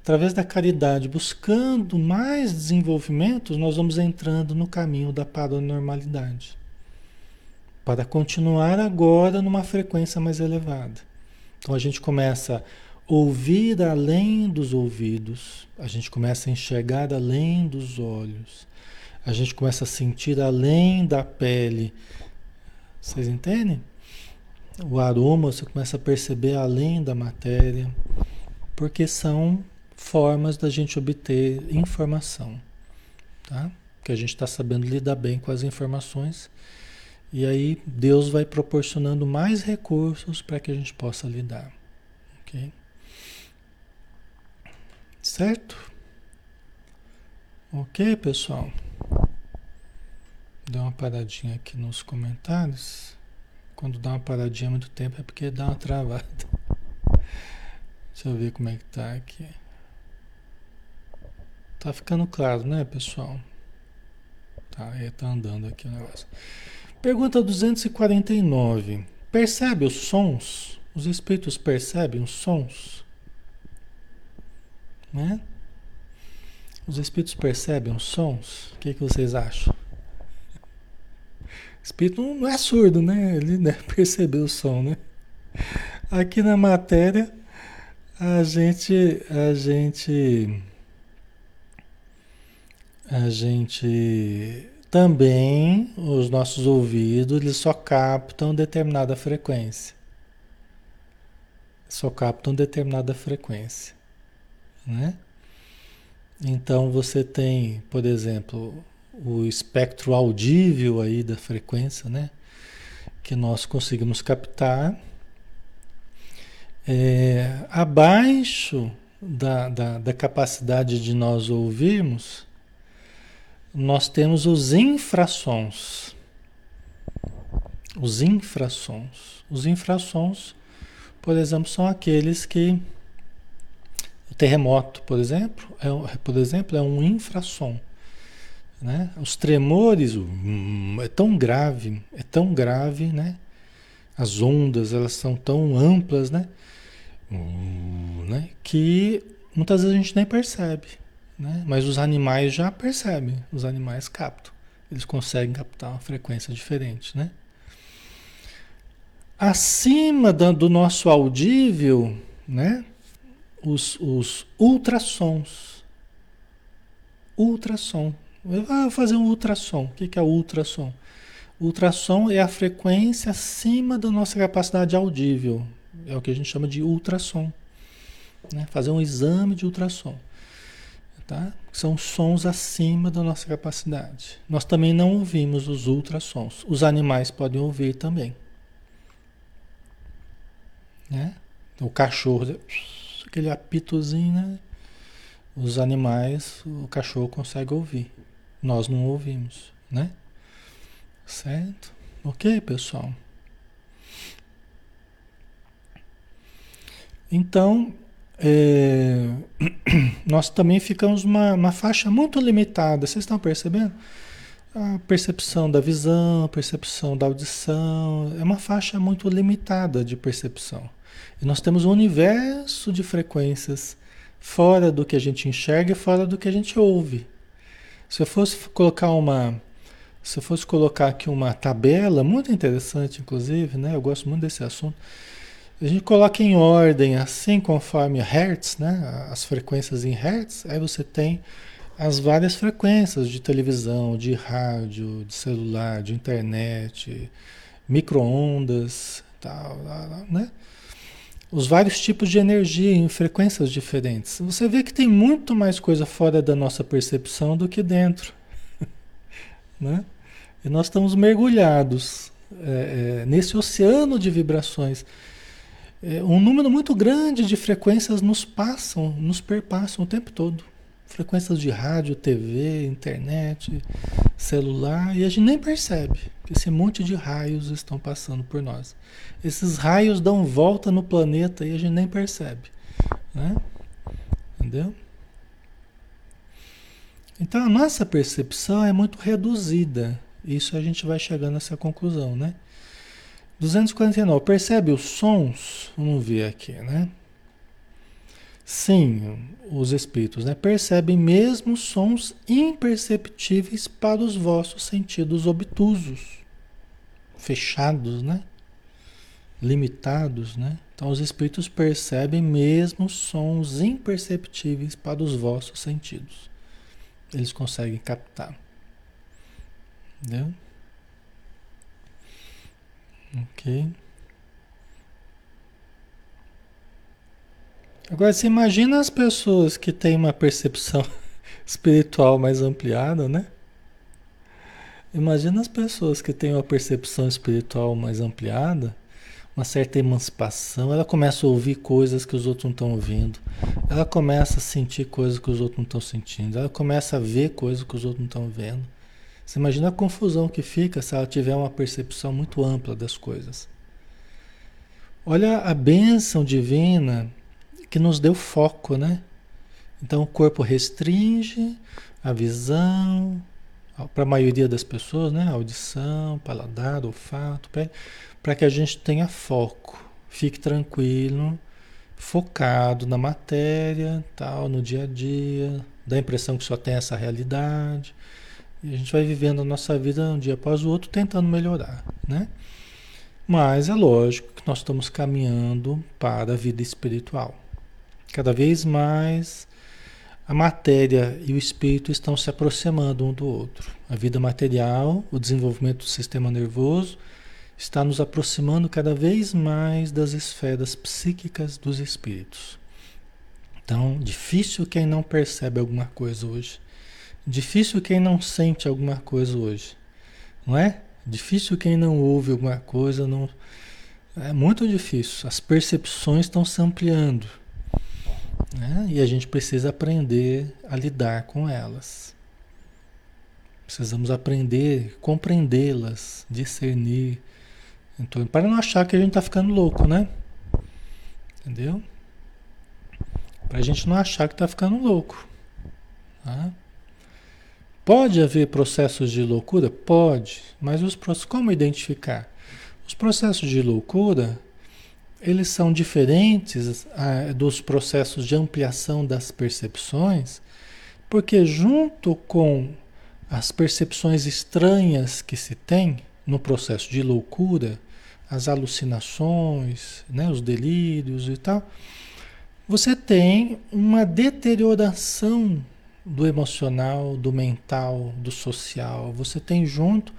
Speaker 1: através da caridade buscando mais desenvolvimentos, nós vamos entrando no caminho da paranormalidade. Para continuar agora numa frequência mais elevada. Então a gente começa a ouvir além dos ouvidos, a gente começa a enxergar além dos olhos, a gente começa a sentir além da pele. Vocês entendem? O aroma você começa a perceber além da matéria, porque são formas da gente obter informação, tá? Que a gente está sabendo lidar bem com as informações e aí Deus vai proporcionando mais recursos para que a gente possa lidar, ok? Certo? Ok, pessoal. Dá uma paradinha aqui nos comentários. Quando dá uma paradinha muito tempo é porque dá uma travada. Deixa eu ver como é que tá aqui. Tá ficando claro, né, pessoal? Tá, é, tá andando aqui o negócio. Pergunta 249. Percebe os sons? Os espíritos percebem os sons? Né? Os espíritos percebem os sons? O que, que vocês acham? Espírito não é surdo, né? Ele deve perceber o som, né? Aqui na matéria, a gente, a gente, a gente também, os nossos ouvidos, eles só captam determinada frequência. Só captam determinada frequência, né? Então você tem, por exemplo, o espectro audível aí da frequência, né? Que nós conseguimos captar. É, abaixo da, da, da capacidade de nós ouvirmos, nós temos os infrassons. Os infrassons. Os infrassons, por exemplo, são aqueles que. O terremoto, por exemplo, é, por exemplo, é um infrassom. Né? Os tremores hum, é tão grave, é tão grave, né? As ondas, elas são tão amplas, né? Uh, né? Que muitas vezes a gente nem percebe, né? Mas os animais já percebem, os animais captam. Eles conseguem captar uma frequência diferente, né? Acima do nosso audível, né? Os, os ultrassons. Ultrassom. Vou fazer um ultrassom. O que é ultrassom? Ultrassom é a frequência acima da nossa capacidade audível. É o que a gente chama de ultrassom. Né? Fazer um exame de ultrassom. Tá? São sons acima da nossa capacidade. Nós também não ouvimos os ultrassons. Os animais podem ouvir também. Né? O cachorro, aquele apitozinho, né? Os animais, o cachorro consegue ouvir. Nós não ouvimos, né? Certo? Ok, pessoal? Então, é, nós também ficamos uma, uma faixa muito limitada, vocês estão percebendo? A percepção da visão, a percepção da audição, é uma faixa muito limitada de percepção. E nós temos um universo de frequências fora do que a gente enxerga e fora do que a gente ouve. Se eu fosse colocar uma, se eu fosse colocar aqui uma tabela, muito interessante, inclusive, né? Eu gosto muito desse assunto. A gente coloca em ordem, assim, conforme Hertz, né? As frequências em Hertz, aí você tem as várias frequências de televisão, de rádio, de celular, de internet, microondas, tal, né? Os vários tipos de energia em frequências diferentes. Você vê que tem muito mais coisa fora da nossa percepção do que dentro, né? E nós estamos mergulhados é, é, nesse oceano de vibrações. É, um número muito grande de frequências nos passam, nos perpassam o tempo todo. Frequências de rádio, TV, internet, celular, e a gente nem percebe que esse monte de raios estão passando por nós. Esses raios dão volta no planeta e a gente nem percebe. Né? Entendeu? Então a nossa percepção é muito reduzida. Isso a gente vai chegando a essa conclusão, né? 249. Percebe os sons? Vamos ver aqui, né? Sim, os espíritos né, percebem mesmo sons imperceptíveis para os vossos sentidos obtusos, fechados, né? Limitados, né? Então os espíritos percebem mesmo sons imperceptíveis para os vossos sentidos. Eles conseguem captar. Entendeu? Ok. Agora, você imagina as pessoas que têm uma percepção espiritual mais ampliada, né? Imagina as pessoas que têm uma percepção espiritual mais ampliada, uma certa emancipação, ela começa a ouvir coisas que os outros não estão ouvindo, ela começa a sentir coisas que os outros não estão sentindo, ela começa a ver coisas que os outros não estão vendo. Você imagina a confusão que fica se ela tiver uma percepção muito ampla das coisas. Olha a bênção divina que nos deu foco, né? Então o corpo restringe a visão, para a maioria das pessoas, né? Audição, paladar, olfato, para que a gente tenha foco, fique tranquilo, focado na matéria, tal, no dia a dia, dá a impressão que só tem essa realidade. E a gente vai vivendo a nossa vida um dia após o outro tentando melhorar, né? Mas é lógico que nós estamos caminhando para a vida espiritual. Cada vez mais a matéria e o espírito estão se aproximando um do outro. A vida material, o desenvolvimento do sistema nervoso, está nos aproximando cada vez mais das esferas psíquicas dos espíritos. Então, difícil quem não percebe alguma coisa hoje. Difícil quem não sente alguma coisa hoje, não é? Difícil quem não ouve alguma coisa, não. É muito difícil. As percepções estão se ampliando. Né? E a gente precisa aprender a lidar com elas. Precisamos aprender, compreendê-las, discernir. Então, para não achar que a gente está ficando louco, né? Entendeu? Para a gente não achar que está ficando louco. Tá? Pode haver processos de loucura? Pode, mas os como identificar? Os processos de loucura, eles são diferentes ah, dos processos de ampliação das percepções, porque junto com as percepções estranhas que se tem no processo de loucura, as alucinações, né, os delírios e tal, você tem uma deterioração do emocional, do mental, do social. Você tem junto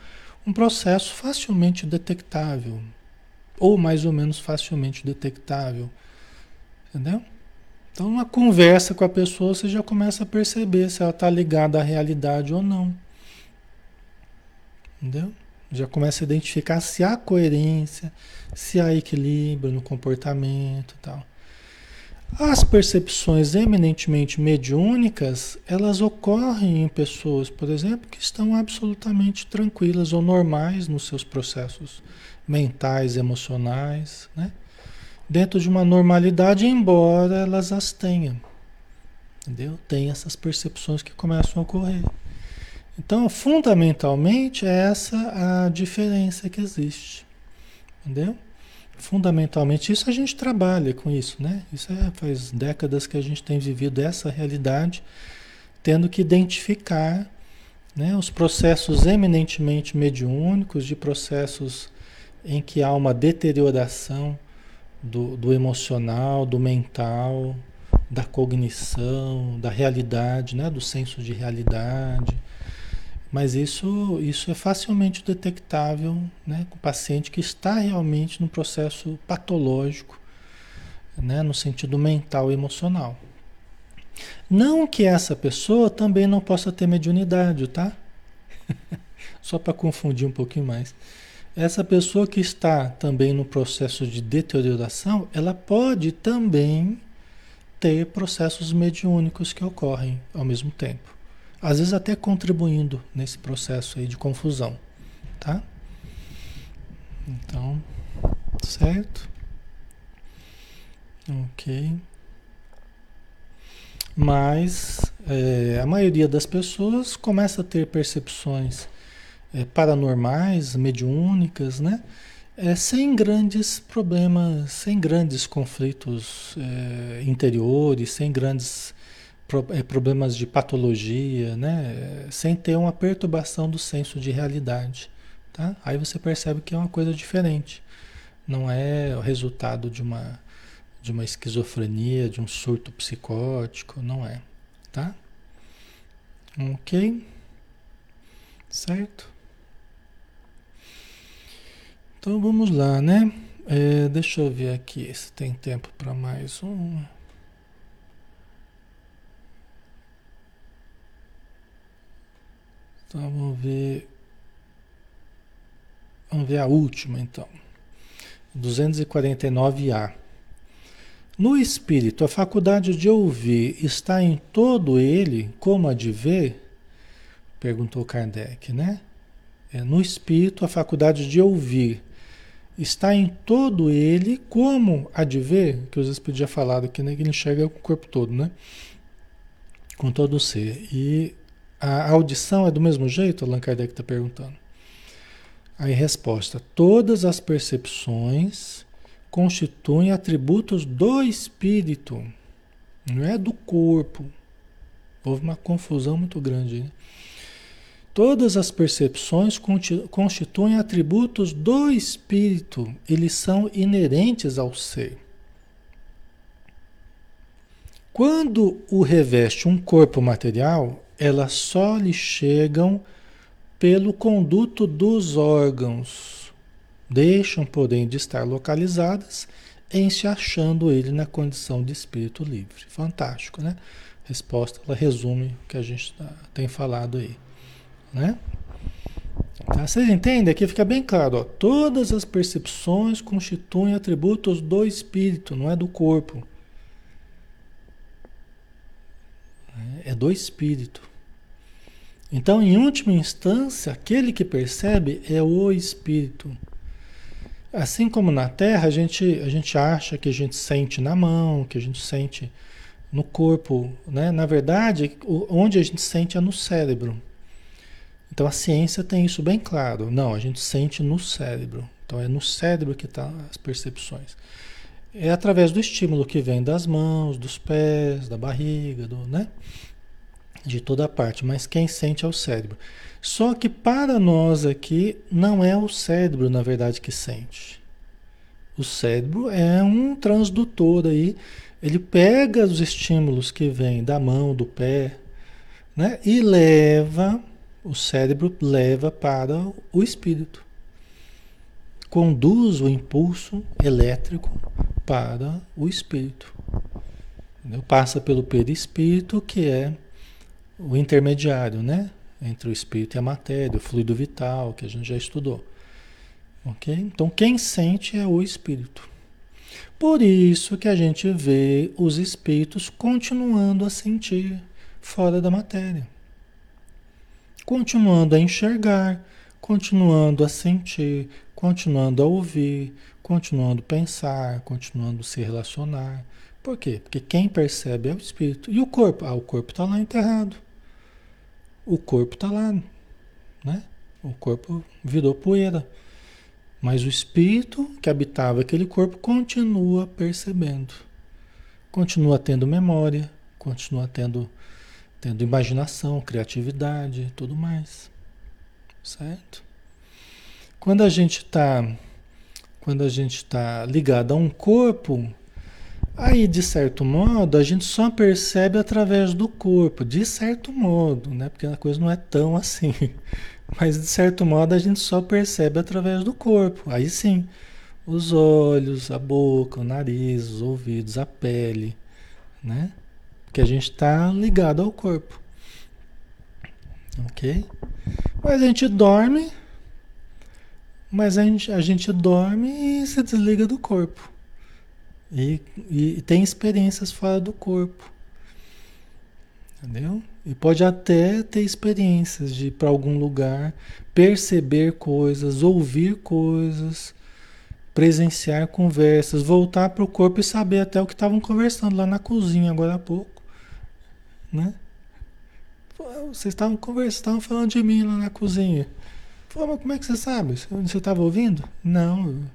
Speaker 1: um processo facilmente detectável, ou mais ou menos facilmente detectável. Entendeu? Então, uma conversa com a pessoa, você já começa a perceber se ela está ligada à realidade ou não. Entendeu? Já começa a identificar se há coerência, se há equilíbrio no comportamento e tal. As percepções eminentemente mediúnicas, elas ocorrem em pessoas, por exemplo, que estão absolutamente tranquilas ou normais nos seus processos mentais, emocionais, né? Dentro de uma normalidade, embora elas as tenham. Entendeu? Tem essas percepções que começam a ocorrer. Então, fundamentalmente, é essa a diferença que existe. Entendeu? Fundamentalmente, isso a gente trabalha com isso, né? Isso é, faz décadas que a gente tem vivido essa realidade, tendo que identificar né, os processos eminentemente mediúnicos, de processos em que há uma deterioração do, do emocional, do mental, da cognição, da realidade, né, do senso de realidade mas isso, isso é facilmente detectável né, com o paciente que está realmente no processo patológico, né, no sentido mental e emocional. Não que essa pessoa também não possa ter mediunidade, tá? Só para confundir um pouquinho mais. Essa pessoa que está também no processo de deterioração, ela pode também ter processos mediúnicos que ocorrem ao mesmo tempo às vezes até contribuindo nesse processo aí de confusão, tá? Então, certo? Ok. Mas é, a maioria das pessoas começa a ter percepções é, paranormais, mediúnicas, né? É, sem grandes problemas, sem grandes conflitos é, interiores, sem grandes é, problemas de patologia, né? sem ter uma perturbação do senso de realidade. Tá? Aí você percebe que é uma coisa diferente. Não é o resultado de uma, de uma esquizofrenia, de um surto psicótico, não é. Tá? Ok? Certo? Então vamos lá, né? É, deixa eu ver aqui se tem tempo para mais um. Então vamos ver. Vamos ver a última então. 249A. No espírito, a faculdade de ouvir está em todo ele, como a de ver? Perguntou Kardec, né? É, no espírito, a faculdade de ouvir está em todo ele, como a de ver? Que os espíritos já falaram aqui, né? Que ele enxerga o corpo todo, né? Com todo o ser. E a audição é do mesmo jeito? Allan Kardec está perguntando. Aí resposta: todas as percepções constituem atributos do espírito, não é do corpo. Houve uma confusão muito grande. Né? Todas as percepções constituem atributos do espírito, eles são inerentes ao ser. Quando o reveste um corpo material, elas só lhe chegam pelo conduto dos órgãos. Deixam, porém, de estar localizadas em se achando ele na condição de espírito livre. Fantástico, né? Resposta, ela resume o que a gente tá, tem falado aí, né? Tá? Vocês entendem? Aqui fica bem claro, ó, todas as percepções constituem atributos do espírito, não é do corpo. É do espírito. Então, em última instância, aquele que percebe é o espírito. Assim como na Terra, a gente, a gente acha que a gente sente na mão, que a gente sente no corpo, né? Na verdade, onde a gente sente é no cérebro. Então a ciência tem isso bem claro. Não, a gente sente no cérebro. Então é no cérebro que estão tá as percepções. É através do estímulo que vem das mãos, dos pés, da barriga, do, né? De toda a parte, mas quem sente é o cérebro. Só que para nós aqui não é o cérebro, na verdade, que sente. O cérebro é um transdutor aí, ele pega os estímulos que vêm da mão, do pé, né? E leva, o cérebro leva para o espírito conduz o impulso elétrico para o espírito. Entendeu? Passa pelo perispírito, que é o intermediário, né? Entre o espírito e a matéria, o fluido vital, que a gente já estudou. Ok? Então, quem sente é o espírito. Por isso que a gente vê os espíritos continuando a sentir fora da matéria, continuando a enxergar, continuando a sentir, continuando a ouvir, continuando a pensar, continuando a se relacionar. Por quê? Porque quem percebe é o espírito. E o corpo? Ah, o corpo está lá enterrado. O corpo está lá, né? O corpo virou poeira. Mas o espírito que habitava aquele corpo continua percebendo. Continua tendo memória, continua tendo, tendo imaginação, criatividade, tudo mais. Certo? Quando a gente está quando a gente está ligado a um corpo, aí de certo modo a gente só percebe através do corpo, de certo modo, né? Porque a coisa não é tão assim. Mas de certo modo a gente só percebe através do corpo. Aí sim, os olhos, a boca, o nariz, os ouvidos, a pele, né? Porque a gente está ligado ao corpo. Ok? Mas a gente dorme mas a gente, a gente dorme e se desliga do corpo. E, e, tem experiências fora do corpo. Entendeu? E pode até ter experiências de ir para algum lugar, perceber coisas, ouvir coisas, presenciar conversas, voltar para o corpo e saber até o que estavam conversando lá na cozinha agora há pouco. Né? Vocês estavam conversando, estavam falando de mim lá na cozinha. Pô, mas como é que você sabe? Você estava ouvindo? Não,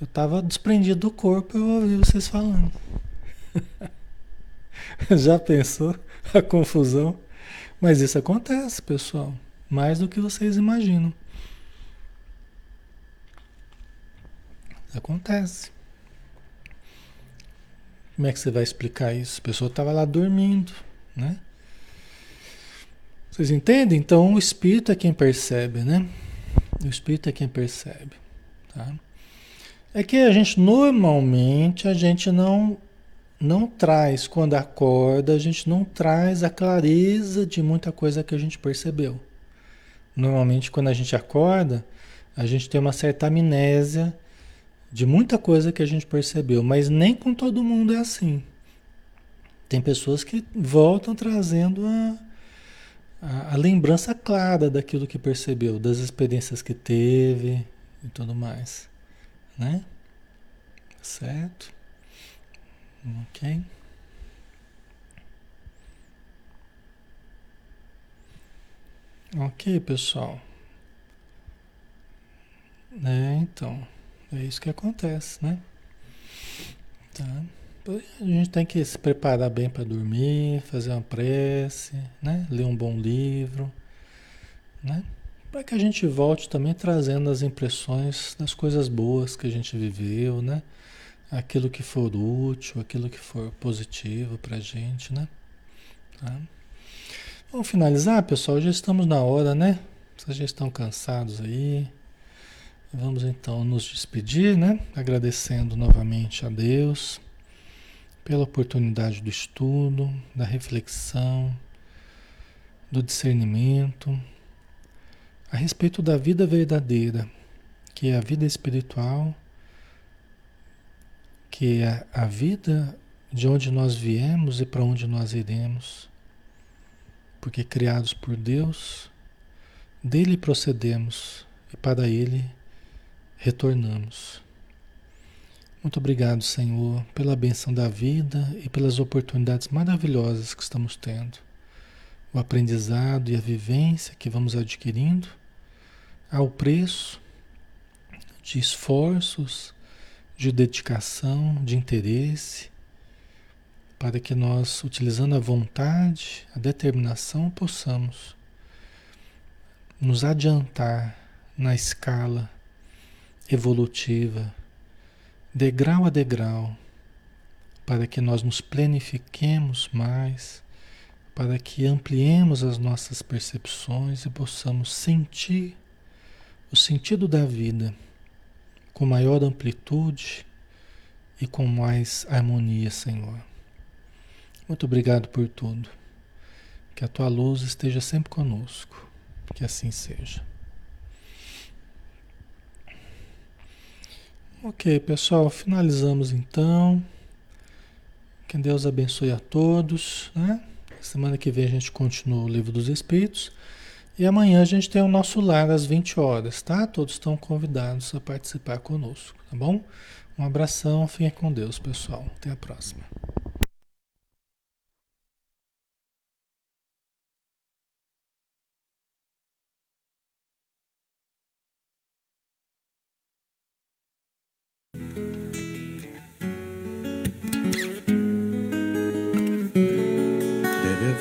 Speaker 1: eu estava desprendido do corpo eu ouvi vocês falando. Já pensou a confusão? Mas isso acontece, pessoal. Mais do que vocês imaginam. Acontece. Como é que você vai explicar isso? A pessoa estava lá dormindo, né? Vocês entendem? Então o espírito é quem percebe, né? O espírito é quem percebe, tá? É que a gente normalmente a gente não não traz quando acorda, a gente não traz a clareza de muita coisa que a gente percebeu. Normalmente quando a gente acorda, a gente tem uma certa amnésia de muita coisa que a gente percebeu, mas nem com todo mundo é assim. Tem pessoas que voltam trazendo a, a, a, lembrança clara daquilo que percebeu, das experiências que teve e tudo mais, né? Certo? Ok? Ok, pessoal. É, então, é isso que acontece, né? Tá. A gente tem que se preparar bem para dormir, fazer uma prece, né? ler um bom livro, né? para que a gente volte também trazendo as impressões das coisas boas que a gente viveu, né? aquilo que for útil, aquilo que for positivo para a gente. Né? Tá? Vamos finalizar, pessoal? Já estamos na hora, né? Vocês já estão cansados aí. Vamos então nos despedir, né? Agradecendo novamente a Deus pela oportunidade do estudo, da reflexão, do discernimento a respeito da vida verdadeira, que é a vida espiritual, que é a vida de onde nós viemos e para onde nós iremos. Porque criados por Deus, dele procedemos e para ele retornamos. Muito obrigado, Senhor, pela benção da vida e pelas oportunidades maravilhosas que estamos tendo. O aprendizado e a vivência que vamos adquirindo ao preço de esforços, de dedicação, de interesse, para que nós, utilizando a vontade, a determinação, possamos nos adiantar na escala evolutiva, degrau a degrau, para que nós nos planifiquemos mais, para que ampliemos as nossas percepções e possamos sentir o sentido da vida com maior amplitude e com mais harmonia, Senhor. Muito obrigado por tudo. Que a tua luz esteja sempre conosco. Que assim seja. Ok, pessoal, finalizamos então. Que Deus abençoe a todos. Né? Semana que vem a gente continua o Livro dos Espíritos. E amanhã a gente tem o nosso lar às 20 horas, tá? Todos estão convidados a participar conosco, tá bom? Um abração, fiquem com Deus, pessoal. Até a próxima.